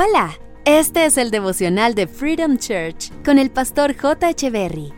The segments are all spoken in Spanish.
Hola, este es el devocional de Freedom Church con el pastor J. Echeverry.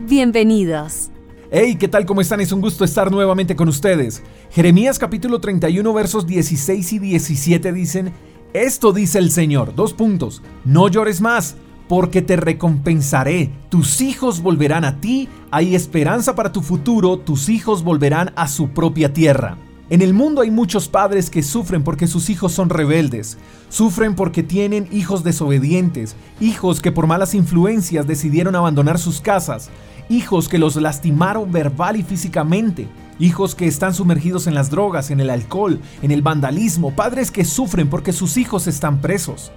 Bienvenidos. Hey, ¿qué tal? ¿Cómo están? Es un gusto estar nuevamente con ustedes. Jeremías capítulo 31 versos 16 y 17 dicen, Esto dice el Señor, dos puntos, no llores más, porque te recompensaré, tus hijos volverán a ti, hay esperanza para tu futuro, tus hijos volverán a su propia tierra. En el mundo hay muchos padres que sufren porque sus hijos son rebeldes, sufren porque tienen hijos desobedientes, hijos que por malas influencias decidieron abandonar sus casas, hijos que los lastimaron verbal y físicamente, hijos que están sumergidos en las drogas, en el alcohol, en el vandalismo, padres que sufren porque sus hijos están presos.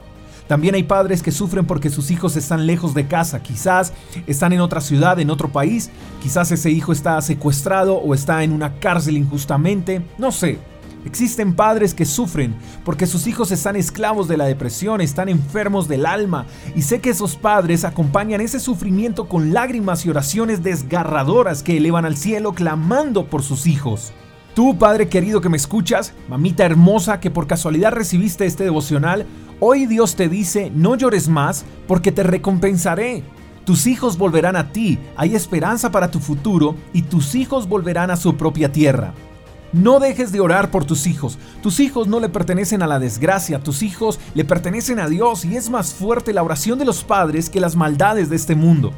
También hay padres que sufren porque sus hijos están lejos de casa, quizás están en otra ciudad, en otro país, quizás ese hijo está secuestrado o está en una cárcel injustamente, no sé. Existen padres que sufren porque sus hijos están esclavos de la depresión, están enfermos del alma y sé que esos padres acompañan ese sufrimiento con lágrimas y oraciones desgarradoras que elevan al cielo clamando por sus hijos. Tú, Padre querido que me escuchas, mamita hermosa que por casualidad recibiste este devocional, hoy Dios te dice, no llores más porque te recompensaré. Tus hijos volverán a ti, hay esperanza para tu futuro y tus hijos volverán a su propia tierra. No dejes de orar por tus hijos. Tus hijos no le pertenecen a la desgracia, tus hijos le pertenecen a Dios y es más fuerte la oración de los padres que las maldades de este mundo.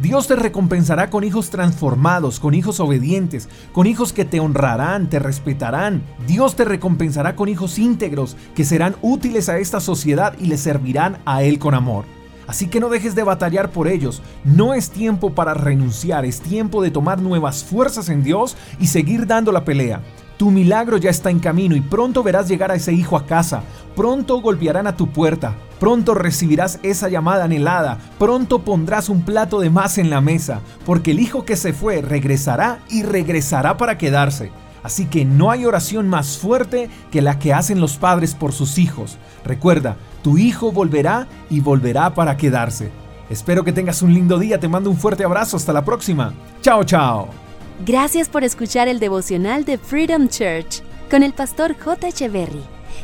Dios te recompensará con hijos transformados, con hijos obedientes, con hijos que te honrarán, te respetarán. Dios te recompensará con hijos íntegros que serán útiles a esta sociedad y le servirán a Él con amor. Así que no dejes de batallar por ellos. No es tiempo para renunciar, es tiempo de tomar nuevas fuerzas en Dios y seguir dando la pelea. Tu milagro ya está en camino y pronto verás llegar a ese hijo a casa. Pronto golpearán a tu puerta. Pronto recibirás esa llamada anhelada. Pronto pondrás un plato de más en la mesa. Porque el hijo que se fue regresará y regresará para quedarse. Así que no hay oración más fuerte que la que hacen los padres por sus hijos. Recuerda, tu hijo volverá y volverá para quedarse. Espero que tengas un lindo día. Te mando un fuerte abrazo. Hasta la próxima. Chao, chao. Gracias por escuchar el devocional de Freedom Church con el pastor J. Echeverry.